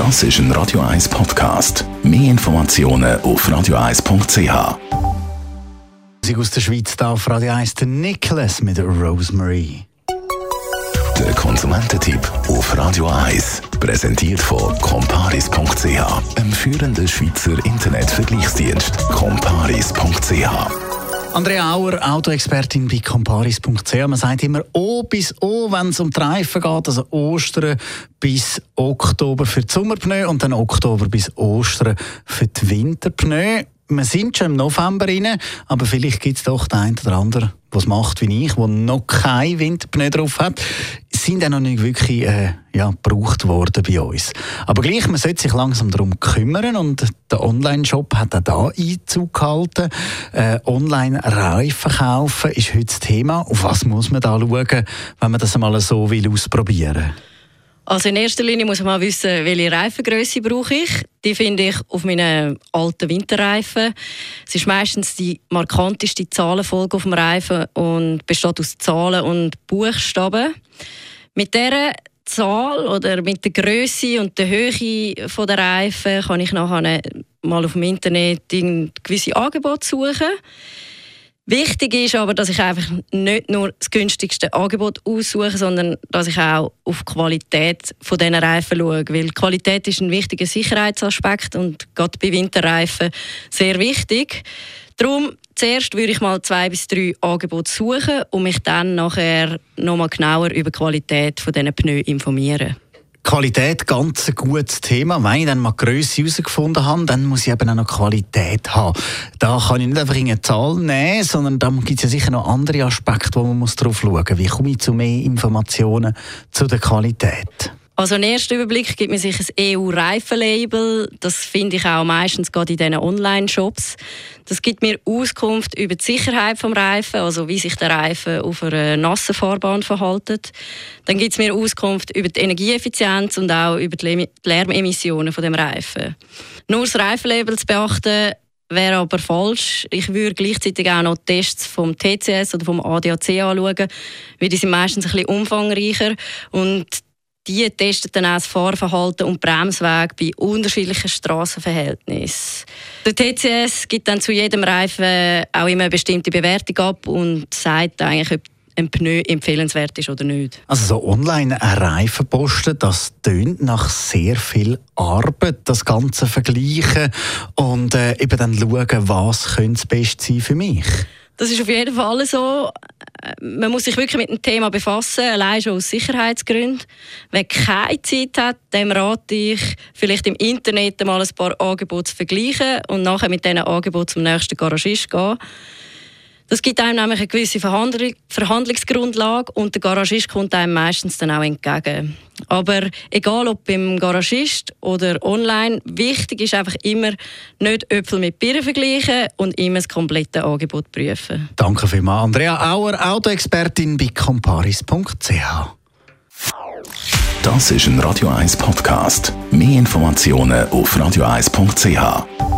Das ist ein Radio 1 Podcast. Mehr Informationen auf radio1.ch. Musik aus der Schweiz da auf Radio 1, der Nicholas mit Rosemary. Der Konsumententipp auf Radio 1. Präsentiert von comparis.ch, einem führenden Schweizer Internetvergleichsdienst. comparis.ch Andrea Auer, Autoexpertin bei comparis.ch. Man sagt immer O bis O, wenn es um die Reifen geht, also Ostern bis Oktober für die Sommerpneu und dann Oktober bis Ostern für die Winterpneu wir sind schon im November rein, aber vielleicht gibt es doch den einen oder anderen, der es macht wie ich, der noch kein Winterpneu drauf hat. Sind auch noch nicht wirklich äh, ja, gebraucht worden bei uns. Aber gleich, man sollte sich langsam darum kümmern und der Online-Shop hat auch da Einzug gehalten. Äh, Online-Reifen kaufen ist heute das Thema. Auf was muss man da schauen, wenn man das einmal so will ausprobieren will? Also in erster Linie muss man wissen, welche Reifengröße brauche ich. Die finde ich auf meinen alten Winterreifen. Es ist meistens die markanteste Zahlenfolge auf dem Reifen und besteht aus Zahlen und Buchstaben. Mit dieser Zahl oder mit der Größe und der Höhe der Reifen kann ich nachher mal auf dem Internet gewisse Angebote suchen. Wichtig ist aber, dass ich einfach nicht nur das günstigste Angebot aussuche, sondern dass ich auch auf die Qualität von diesen Reifen schaue. Weil Qualität ist ein wichtiger Sicherheitsaspekt und gerade bei Winterreifen sehr wichtig. Darum zuerst würde ich mal zwei bis drei Angebote suchen und mich dann nachher nochmal genauer über die Qualität von diesen Pneu informieren. Qualität ganz ein gutes Thema. Wenn ich dann mal Größe herausgefunden habe, dann muss ich eben auch noch Qualität haben. Da kann ich nicht einfach eine Zahl nehmen, sondern da gibt es ja sicher noch andere Aspekte, wo man drauf schauen muss. Wie komme ich zu mehr Informationen zu der Qualität? Also ein erster Überblick gibt mir sich ein EU-Reifenlabel. Das finde ich auch meistens gerade in diesen Online-Shops. Das gibt mir Auskunft über die Sicherheit des Reifen, also wie sich der Reifen auf einer nassen Fahrbahn verhält. Dann gibt es mir Auskunft über die Energieeffizienz und auch über die Lärmemissionen von dem Reifen. Nur das Reifenlabel zu beachten, wäre aber falsch. Ich würde gleichzeitig auch noch Tests vom TCS oder vom ADAC anschauen, weil die sind meistens ein bisschen umfangreicher und die testen dann auch das Fahrverhalten und Bremsweg bei unterschiedlichen Straßenverhältnissen. Der TCS gibt dann zu jedem Reifen auch immer eine bestimmte Bewertung ab und sagt eigentlich, ob ein Pneu empfehlenswert ist oder nicht. Also so online ein Reifen posten, das tönt nach sehr viel Arbeit, das Ganze vergleichen und äh, eben dann schauen, was könnte das Beste sein für mich. Das ist auf jeden Fall so man muss sich wirklich mit dem Thema befassen, allein schon aus Sicherheitsgründen. Wer keine Zeit hat, dem rate ich, vielleicht im Internet mal ein paar Angebote zu vergleichen und nachher mit diesen Angeboten zum nächsten Garagist gehen. Das gibt einem nämlich eine gewisse Verhandlung, Verhandlungsgrundlage und der Garagist kommt einem meistens dann auch entgegen. Aber egal ob beim Garagist oder online, wichtig ist einfach immer nicht Äpfel mit Birnen vergleichen und immer das komplette Angebot prüfen. Danke vielmals, Andrea Auer, Autoexpertin bei comparis.ch. Das ist ein Radio 1 Podcast. Mehr Informationen auf radio1.ch.